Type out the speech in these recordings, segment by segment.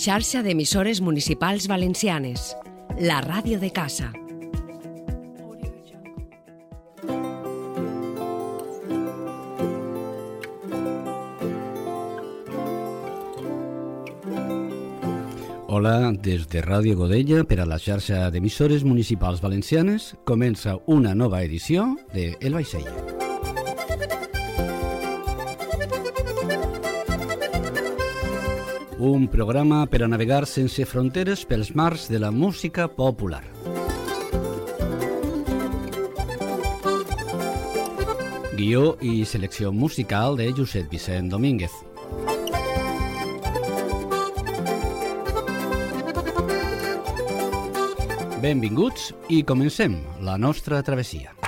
xarxa d'emissores municipals valencianes, la ràdio de casa. Hola, des de Ràdio Godella per a la xarxa d'emissores municipals valencianes comença una nova edició de El Vaixell. Un programa per a navegar sense fronteres pels mars de la música popular. Guió i selecció musical de Josep Vicent Domínguez. Benvinguts i comencem la nostra travessia.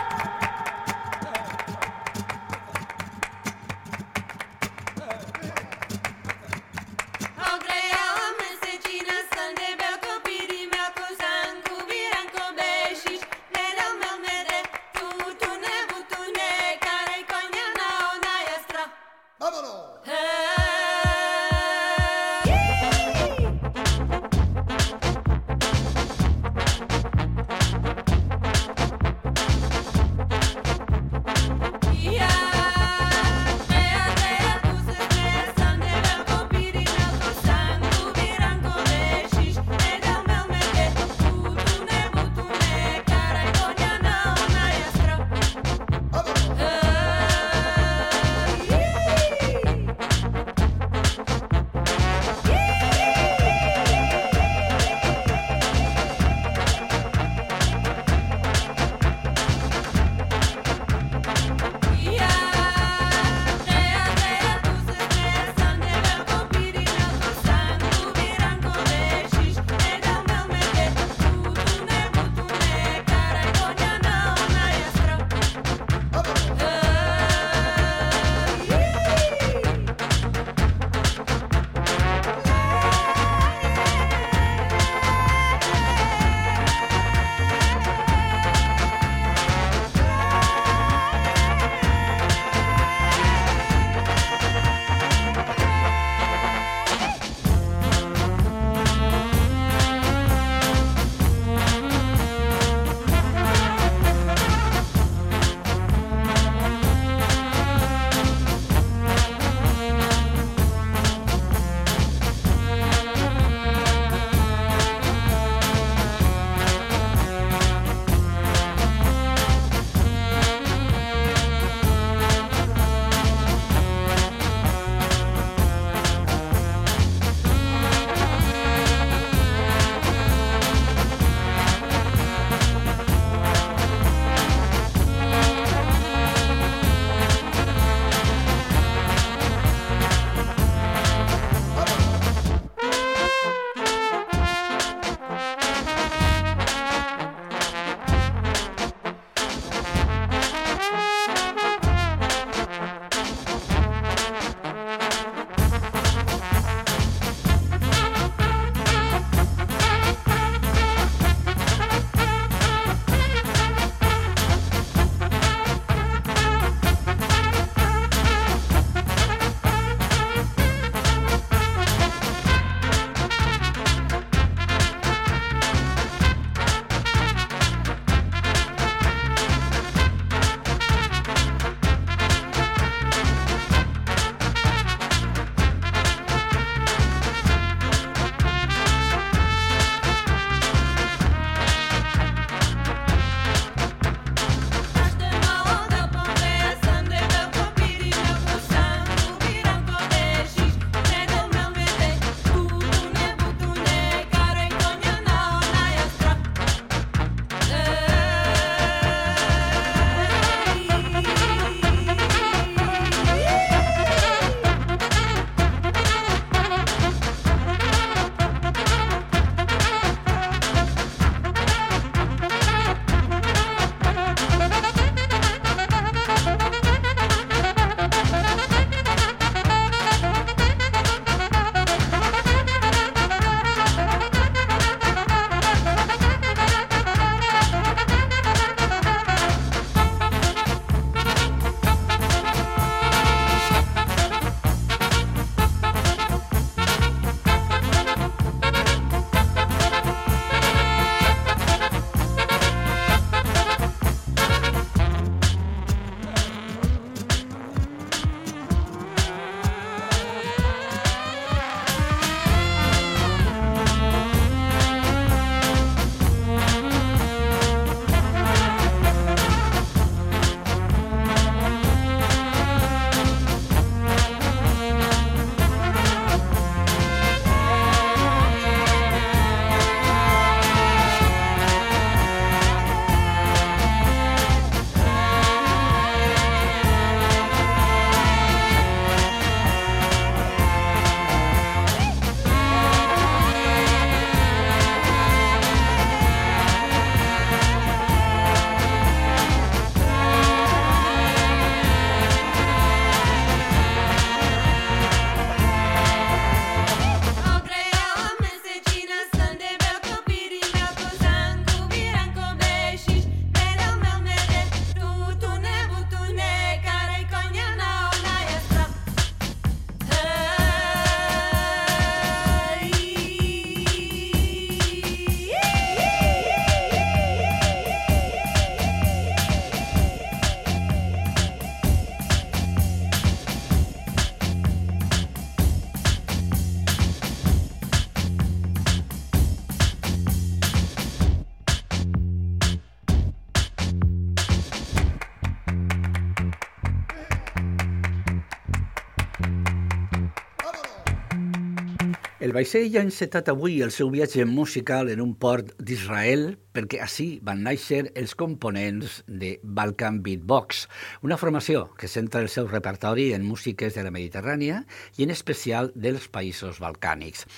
Vaixell ha encetat avui el seu viatge musical en un port d'Israel perquè així van néixer els components de Balkan Beatbox, una formació que centra el seu repertori en músiques de la Mediterrània i en especial dels països balcànics.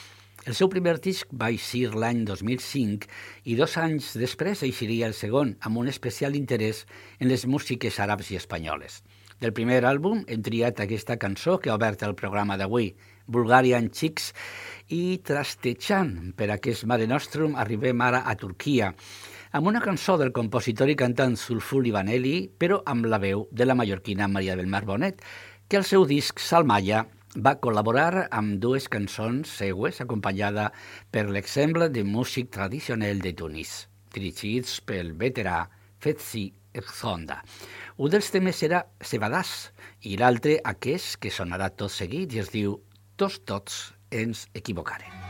El seu primer disc va eixir l'any 2005 i dos anys després eixiria el segon, amb un especial interès en les músiques àrabs i espanyoles. Del primer àlbum hem triat aquesta cançó que ha obert el programa d'avui, Bulgarian Chicks, i trastejant per aquest Mare Nostrum arribem ara a Turquia, amb una cançó del compositor i cantant Sulfur Ivanelli, però amb la veu de la mallorquina Maria del Mar Bonet, que al seu disc Salmaya va col·laborar amb dues cançons seues, acompanyada per l'exemple de músic tradicional de Tunis, dirigits pel veterà Fetzi Zonda. Un dels temes era Sebadàs i l'altre aquest que sonarà tot seguit i es diu Tots tots ens equivocarem.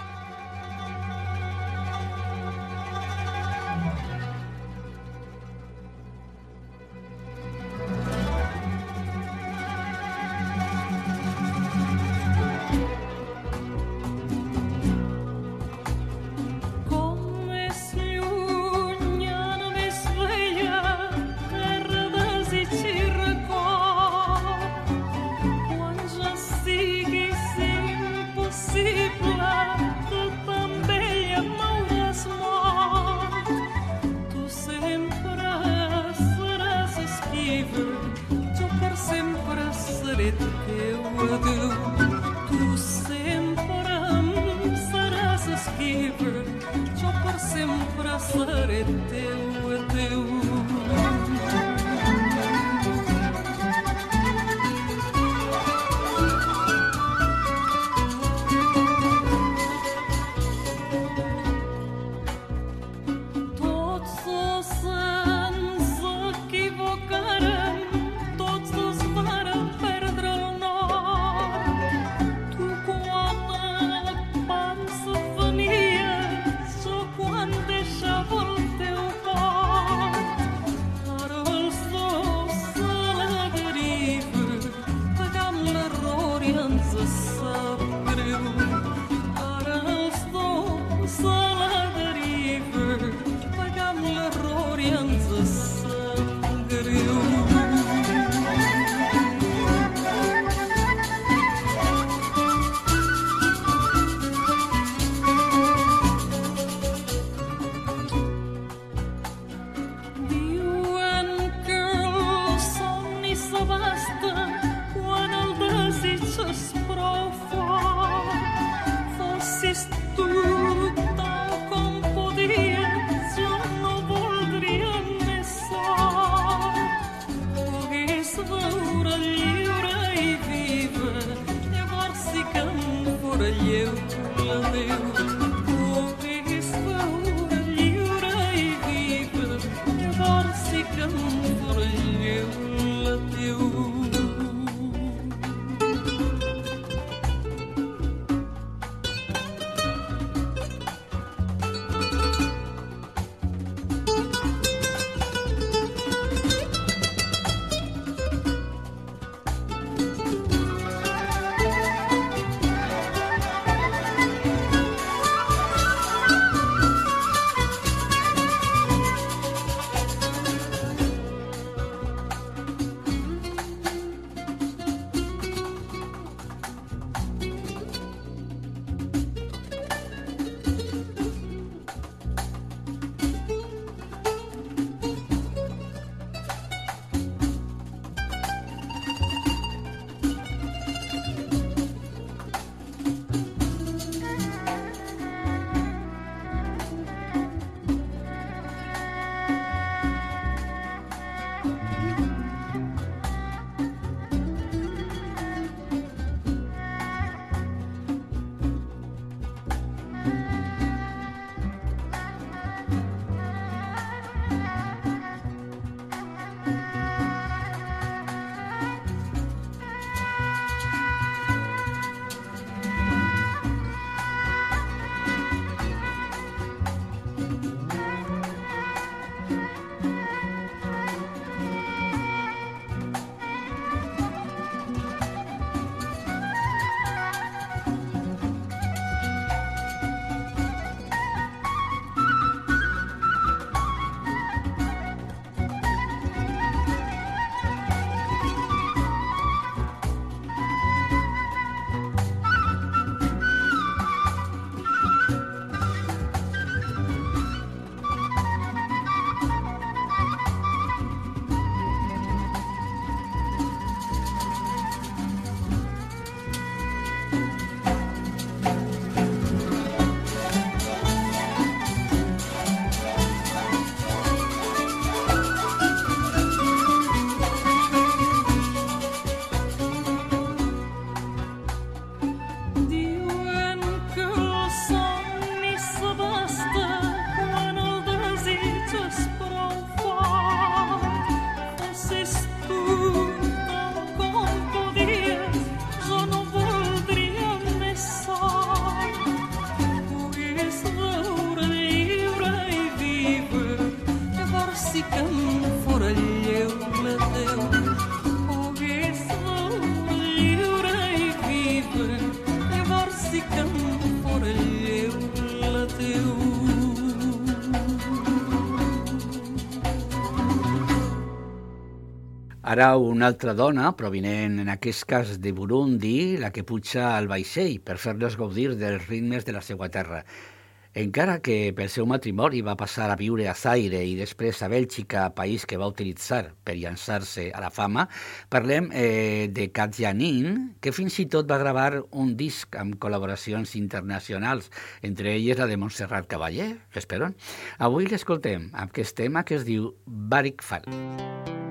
Ara una altra dona, provinent en aquest cas de Burundi, la que puja al vaixell per fer-los gaudir dels ritmes de la seva terra. Encara que pel seu matrimoni va passar a viure a Zaire i després a Bèlgica, país que va utilitzar per llançar-se a la fama, parlem eh, de Katja Nin, que fins i tot va gravar un disc amb col·laboracions internacionals, entre elles la de Montserrat Cavaller, espero. Avui l'escoltem amb aquest tema que es diu Barik Fall. El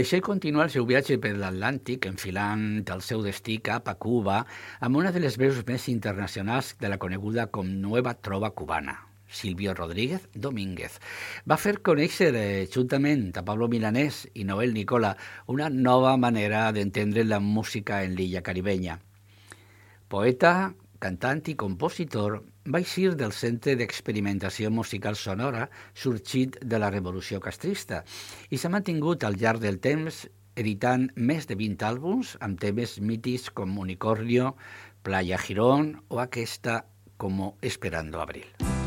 vaixell continua el seu viatge per l'Atlàntic, enfilant el seu destí cap a Cuba, amb una de les veus més internacionals de la coneguda com Nueva Trova Cubana, Silvio Rodríguez Domínguez. Va fer conèixer, eh, juntament a Pablo Milanés i Noel Nicola, una nova manera d'entendre la música en l'illa caribenya. Poeta, cantant i compositor, va eixir del Centre d'Experimentació Musical Sonora sorgit de la Revolució Castrista i s'ha mantingut al llarg del temps editant més de 20 àlbums amb temes mítics com Unicornio, Playa Girón o aquesta como Esperando Abril.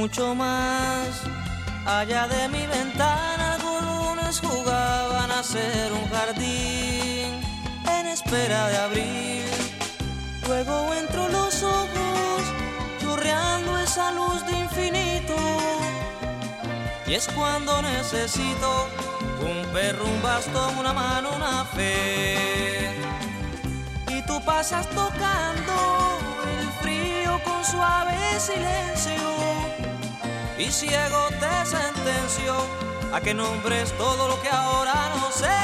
Mucho más Allá de mi ventana algunos jugaban a ser un jardín en espera de abrir. Luego entro los ojos churreando esa luz de infinito. Y es cuando necesito un perro, un bastón, una mano, una fe. Y tú pasas tocando el frío con suave silencio y ciego te sentenció a que nombres todo lo que ahora no sé.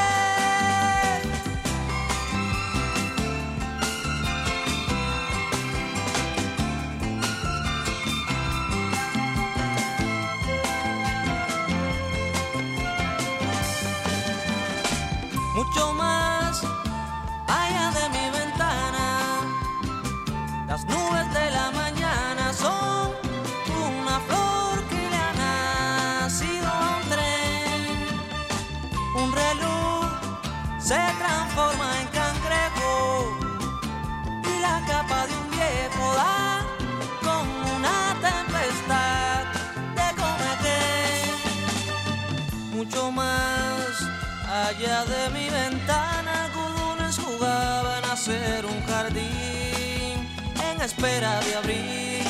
En espera de abrir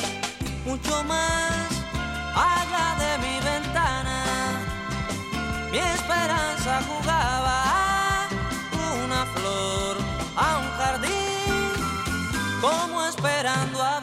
mucho más allá de mi ventana. Mi esperanza jugaba flor a un jardín, como esperando a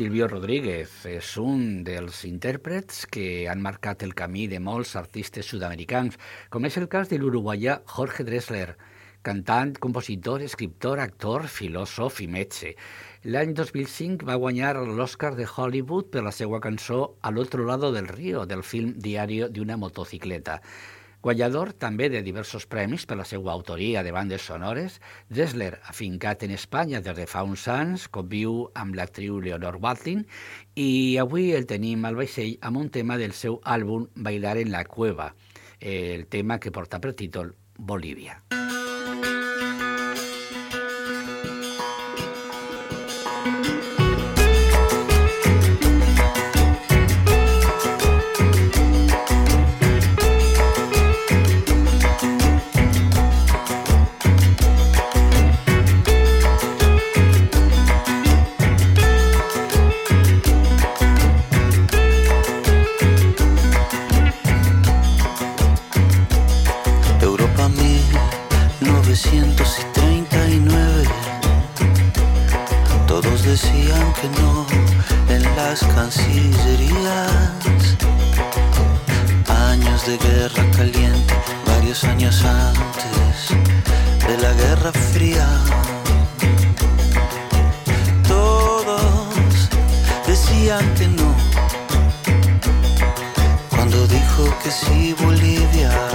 Silvio Rodríguez és un dels intèrprets que han marcat el camí de molts artistes sud-americans, com és el cas de l'uruguaià Jorge Dressler, cantant, compositor, escriptor, actor, filòsof i metge. L'any 2005 va guanyar l'Oscar de Hollywood per la seva cançó Al otro lado del río, del film Diario de una motocicleta guanyador també de diversos premis per la seva autoria de bandes sonores, Dressler, afincat en Espanya des de fa uns anys, conviu amb l'actriu Leonor Watling i avui el tenim al vaixell amb un tema del seu àlbum Bailar en la cueva, el tema que porta per títol Bolívia. Bolívia. decían que no en las cancillerías. Años de guerra caliente, varios años antes de la guerra fría. Todos decían que no. Cuando dijo que sí Bolivia.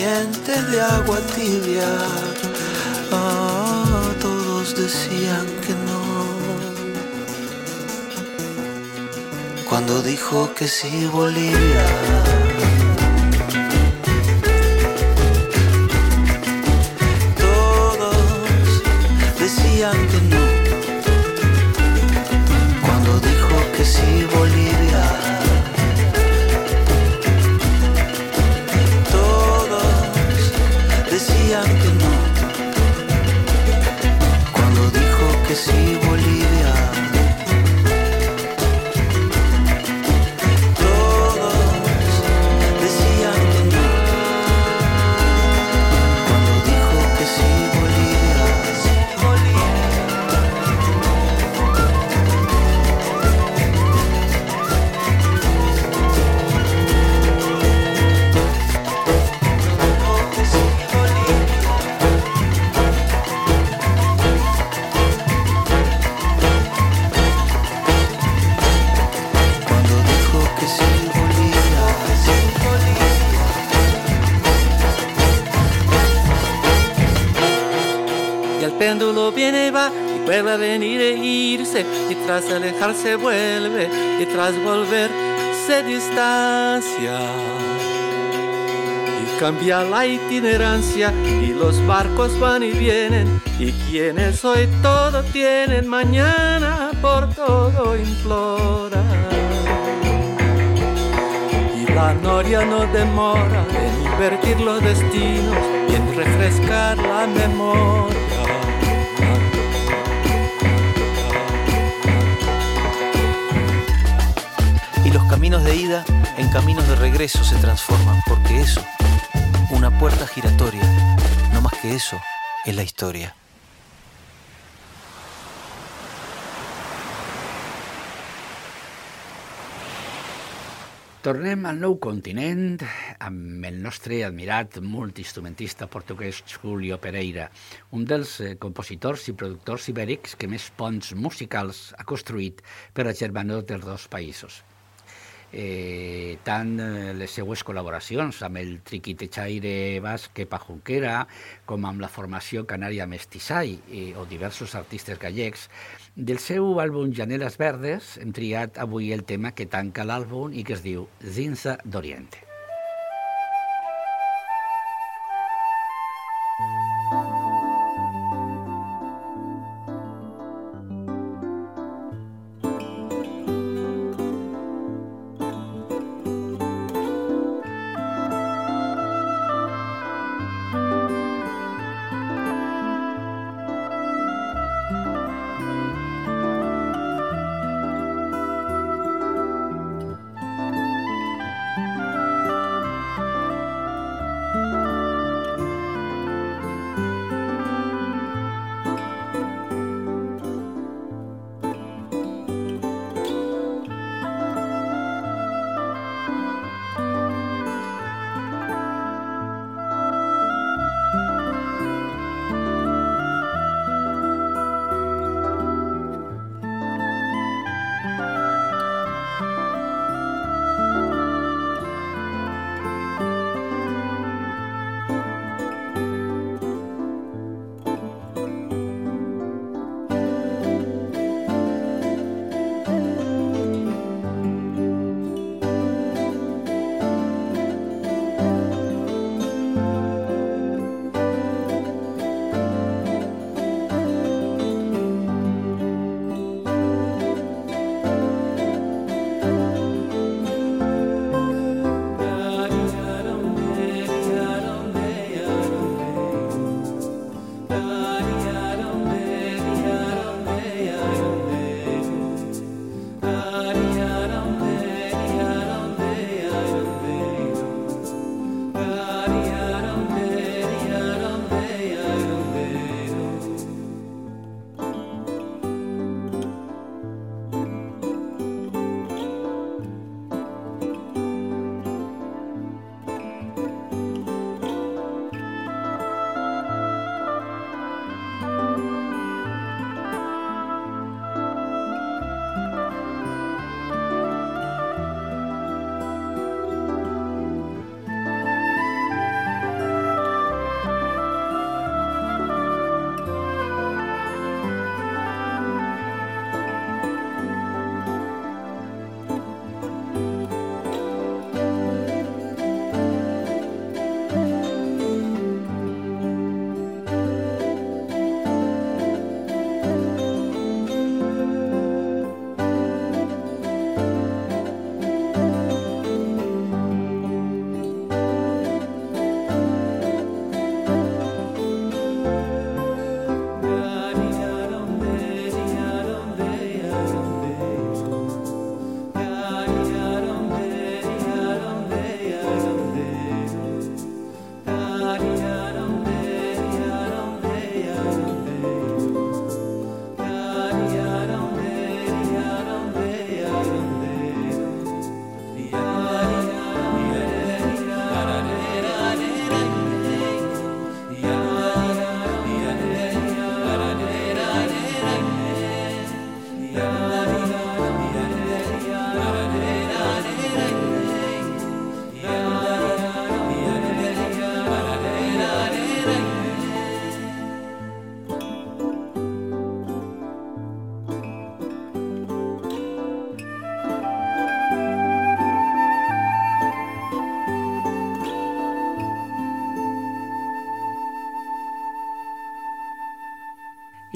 De agua tibia. Ah, todos decían que no. Cuando dijo que sí Bolivia. Cambia la itinerancia y los barcos van y vienen y quienes hoy todo tienen mañana por todo imploran y la noria no demora en invertir los destinos y en refrescar la memoria. Y los caminos de ida en caminos de regreso se transforman, porque eso, puerta giratoria, no más que eso, es la historia. Tornem al nou continent amb el nostre admirat multiinstrumentista portuguès Julio Pereira, un dels eh, compositors i productors ibèrics que més ponts musicals ha construït per a germanor dels dos països. Eh, tant eh, les seues col·laboracions amb el triquitechaire basque Pajunquera com amb la formació canària Mestissai eh, o diversos artistes gallecs, del seu àlbum Janelas Verdes hem triat avui el tema que tanca l'àlbum i que es diu Zinza d'Oriente.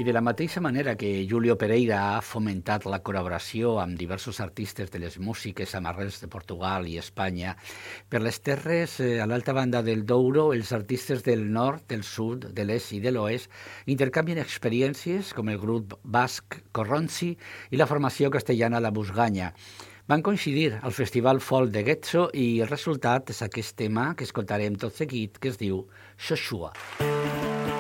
De la mateixa manera que Julio Pereira ha fomentat la col·laboració amb diversos artistes de les músiques amarrels de Portugal i Espanya, per les terres eh, a l'alta banda del Douro, els artistes del nord, del sud, de l'est i de l'oest intercanvien experiències com el grup basc Corronzi i la formació castellana La Busganya. Van coincidir al Festival Folk de Getxo i el resultat és aquest tema que escoltarem tot seguit, que es diu Xoxua. Xoxua.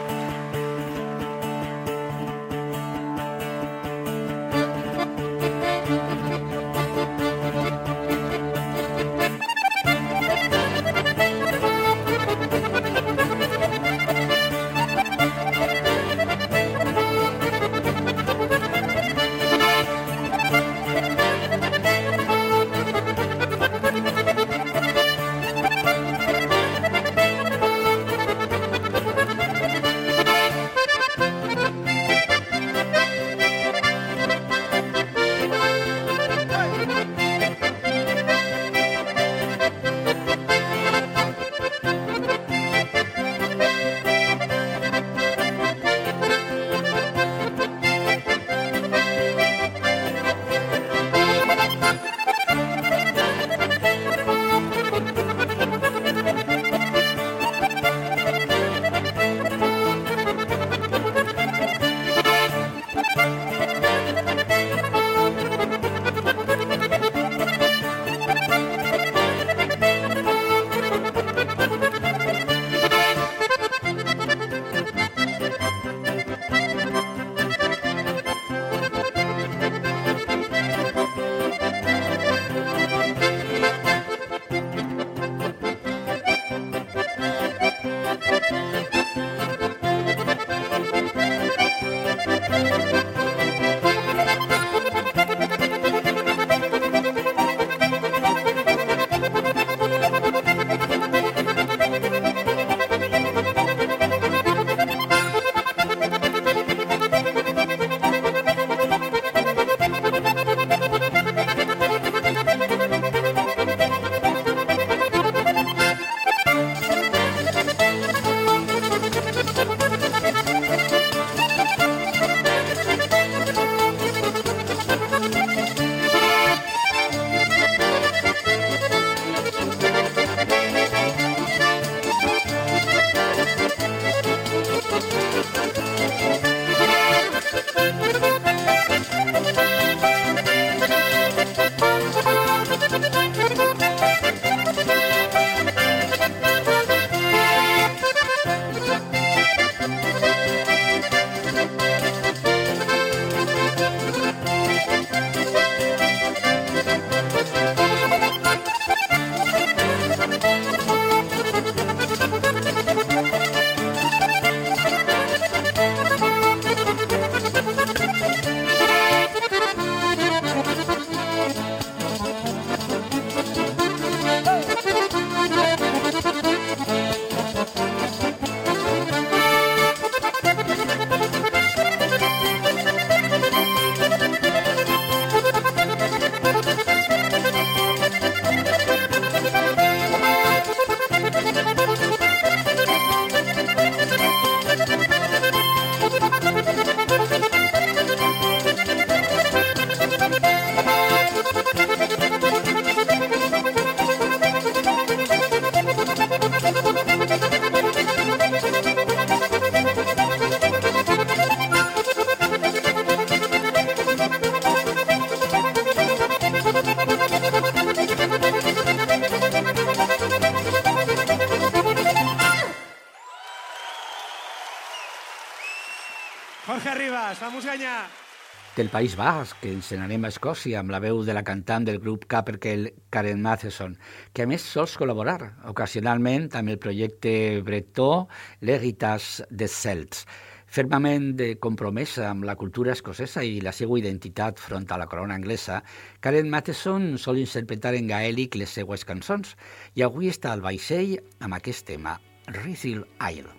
Del País Basc, que ens n'anem a Escòcia amb la veu de la cantant del grup Caperkel, Karen Matheson, que a més sols col·laborar ocasionalment amb el projecte bretó L'Heritage des Celts. Fermament de compromesa amb la cultura escocesa i la seva identitat front a la corona anglesa, Karen Matheson sol interpretar en gaèlic les seues cançons i avui està al vaixell amb aquest tema, Rizil Isle.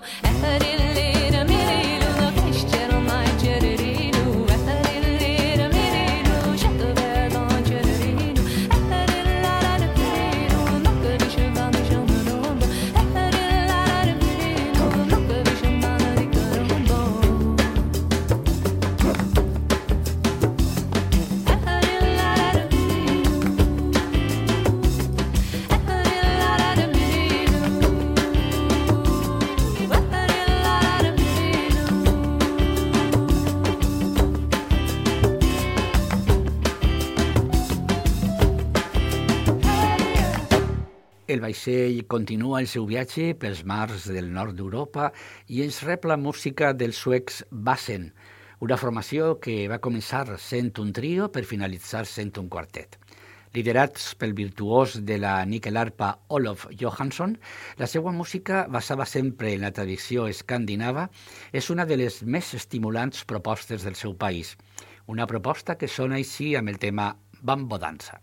El vaixell continua el seu viatge pels mars del nord d'Europa i ens rep la música dels suecs Bassen, una formació que va començar sent un trio per finalitzar sent un quartet. Liderats pel virtuós de la níquel-arpa Olof Johansson, la seva música, basada sempre en la tradició escandinava, és una de les més estimulants propostes del seu país. Una proposta que sona així amb el tema Bambo Dansa.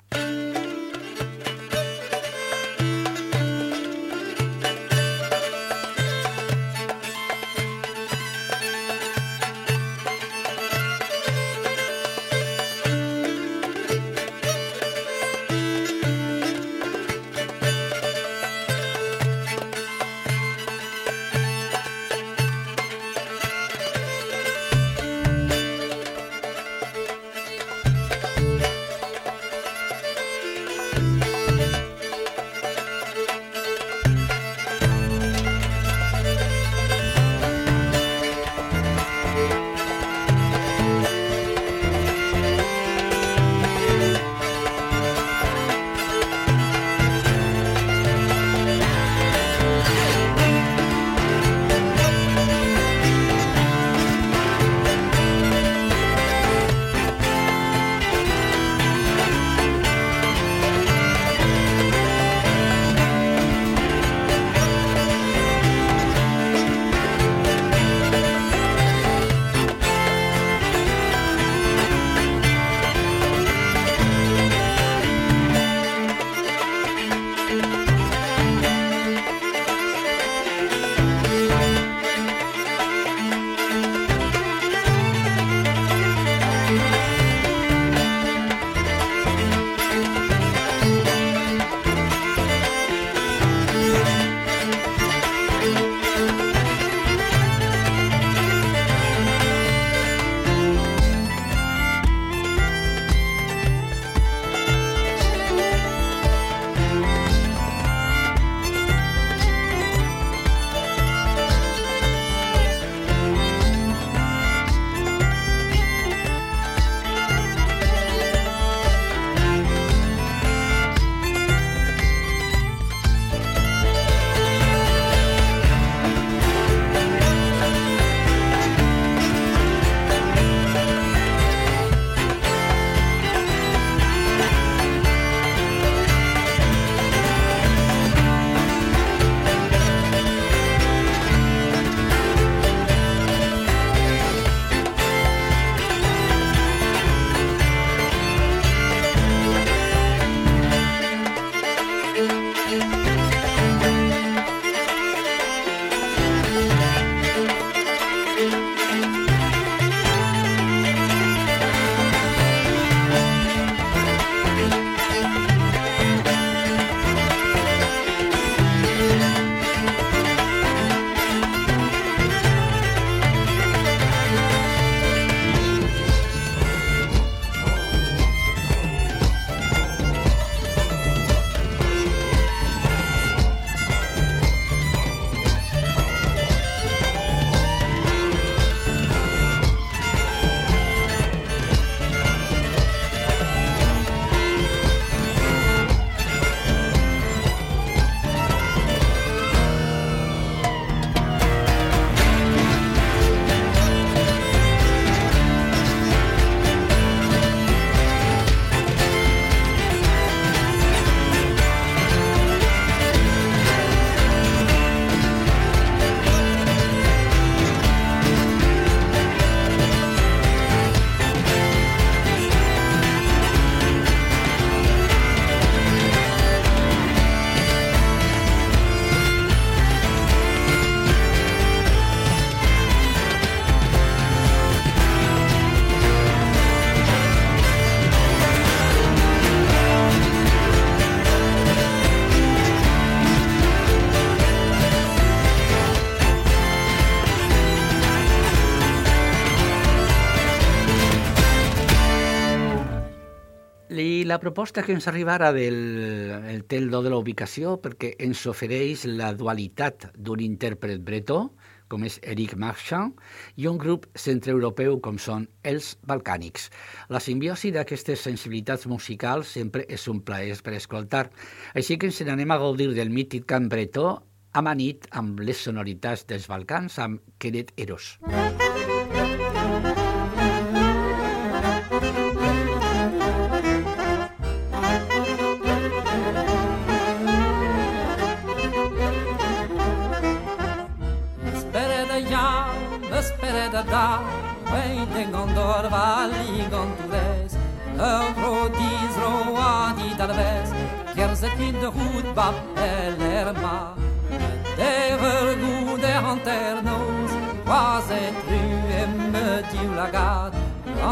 Proposta que ens arriba ara del el teldo de la ubicació, perquè ens ofereix la dualitat d'un intèrpret bretó, com és Eric Marchand, i un grup centreeuropeu com són els balcànics. La simbiosi d'aquestes sensibilitats musicals sempre és un plaer per escoltar, així que ens n'anem a gaudir del mític cant bretó amanit amb les sonoritats dels Balcans amb Quedet Eros. Música zetin de goed bab ellerma. Dever gude anternos, quas et ruem tiu lagat,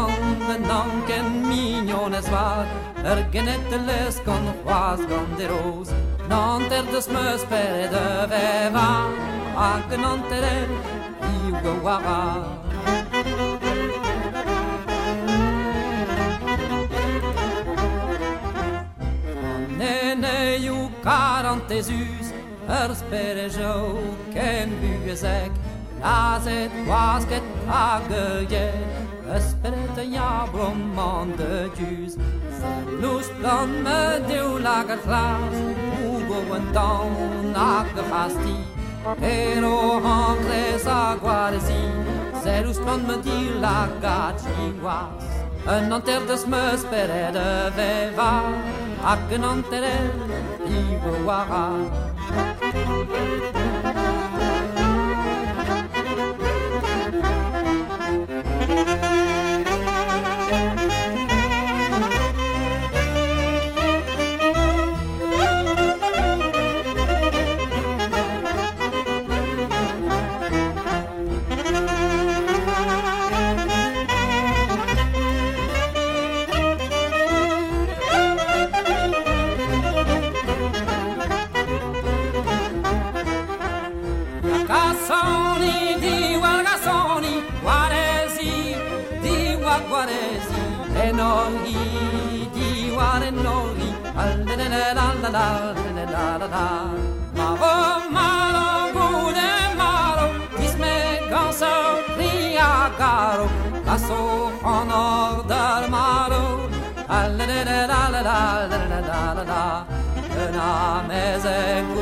an nanken mignones vat, er geneteles con quas gonderos, nanter dos meus pere de veva, ac nanterel, iu gowara. parenteshus Örsperejo ken byggesek Laset vasket ageje Ösperet ja blommande ljus Lust bland med du lagar glas Ogoen down nakke fast i Pero hankles aguaresi Serus bland med du lagar gingwas En anterdes mösperet övevar Ak non terel, ibo wara say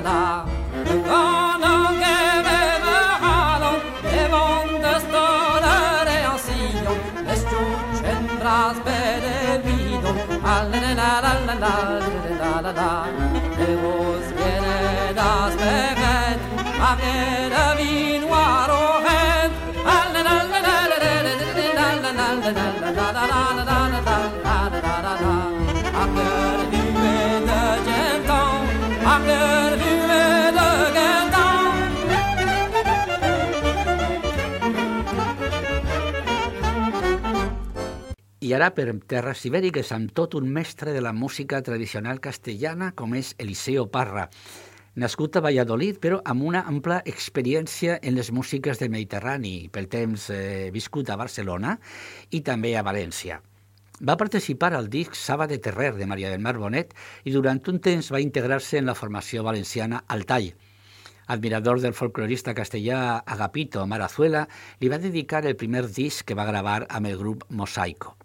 da Gonna la la la la la la la vos gene das bevet Ma vede vidon I ara per terres ibèriques amb tot un mestre de la música tradicional castellana com és Eliseo Parra, nascut a Valladolid però amb una ampla experiència en les músiques del Mediterrani, pel temps eh, viscut a Barcelona i també a València. Va participar al disc Saba de Terrer de Maria del Mar Bonet i durant un temps va integrar-se en la formació valenciana Altall. Admirador del folclorista castellà Agapito Marazuela, li va dedicar el primer disc que va gravar amb el grup Mosaico.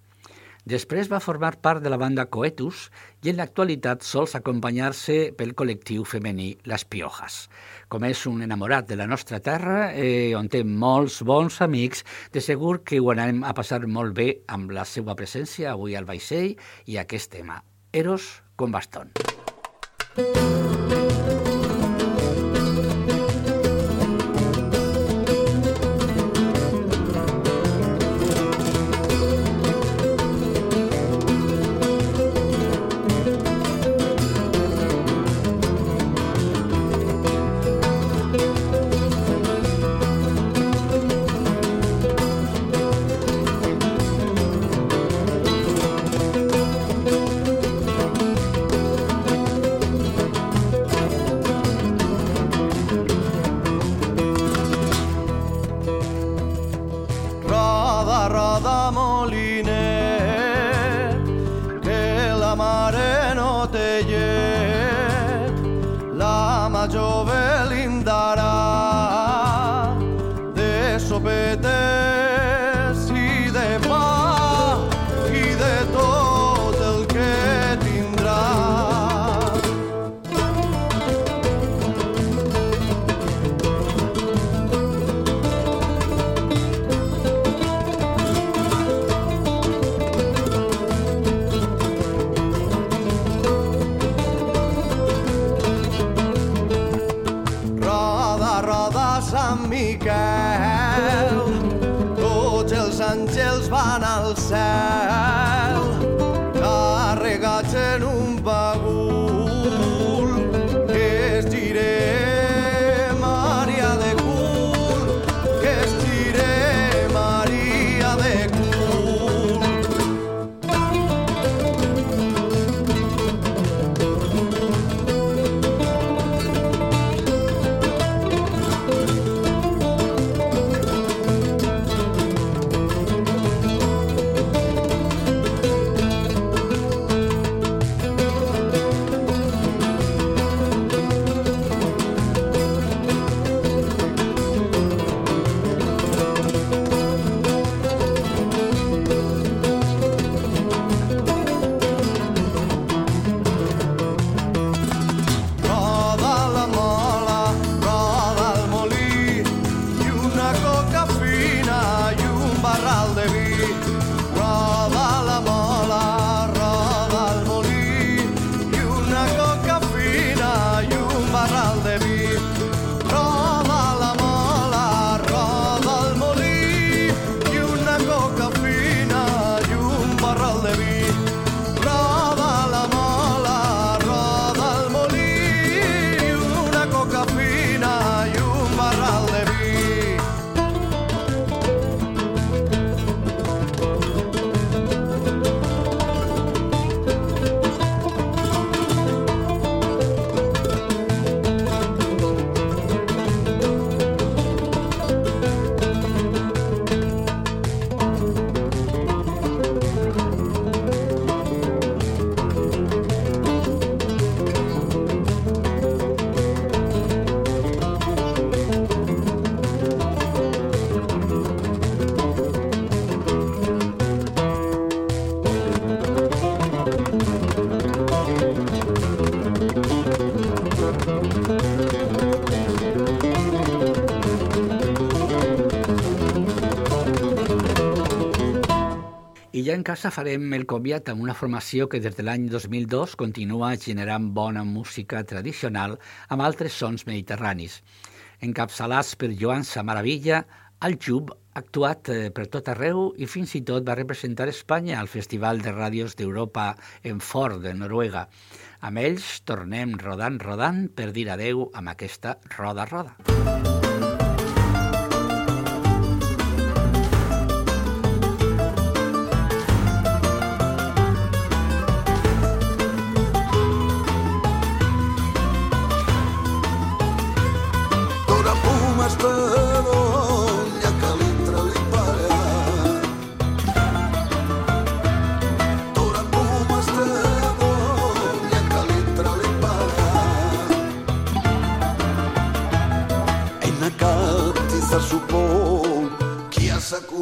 Després va formar part de la banda Coetus i en l'actualitat sols acompanyar-se pel col·lectiu femení Les Piojas. Com és un enamorat de la nostra terra, eh, on té molts bons amics, de segur que ho anem a passar molt bé amb la seva presència avui al vaixell i aquest tema, Eros con bastón. Música I ja en casa farem el comiat amb una formació que des de l'any 2002 continua generant bona música tradicional amb altres sons mediterranis. Encapçalats per Joan Samaravilla, el Jub ha actuat eh, per tot arreu i fins i tot va representar Espanya al Festival de Ràdios d'Europa en Ford, de Noruega. Amb ells tornem rodant, rodant per dir adeu amb aquesta roda, roda. Música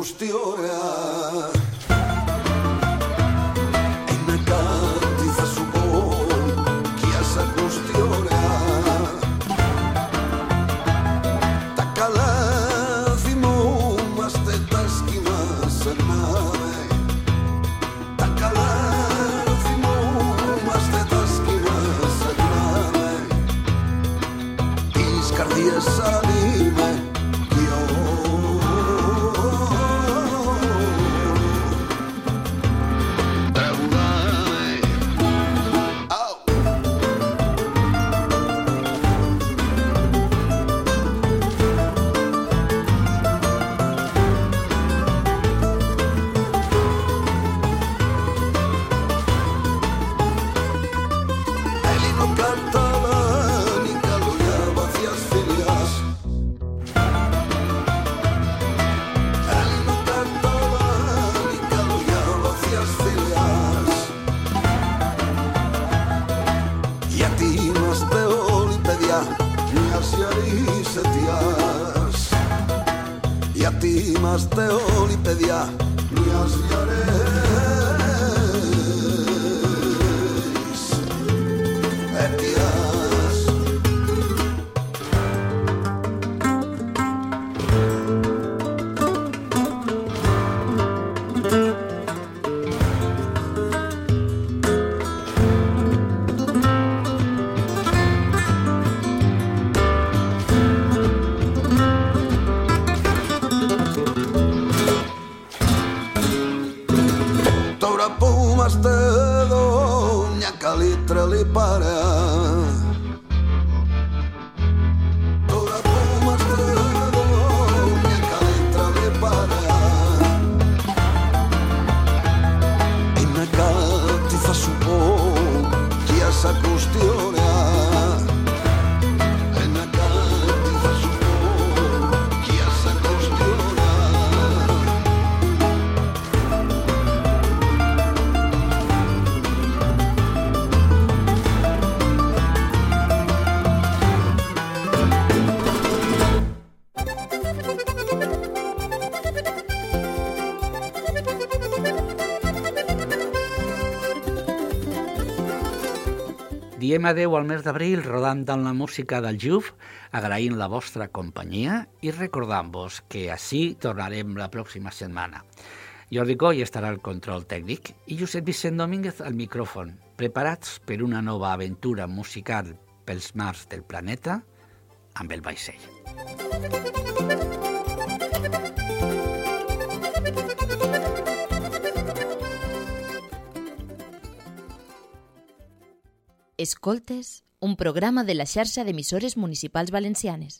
ακουστεί ωραία Diem adeu al mes d'abril rodant amb la música del Juf, agraint la vostra companyia i recordant-vos que així tornarem la pròxima setmana. Jordi Coll estarà al control tècnic i Josep Vicent Domínguez al micròfon, preparats per una nova aventura musical pels mars del planeta amb el vaixell. Escoltes, un programa de la xarxa d'emissores municipals valencianes.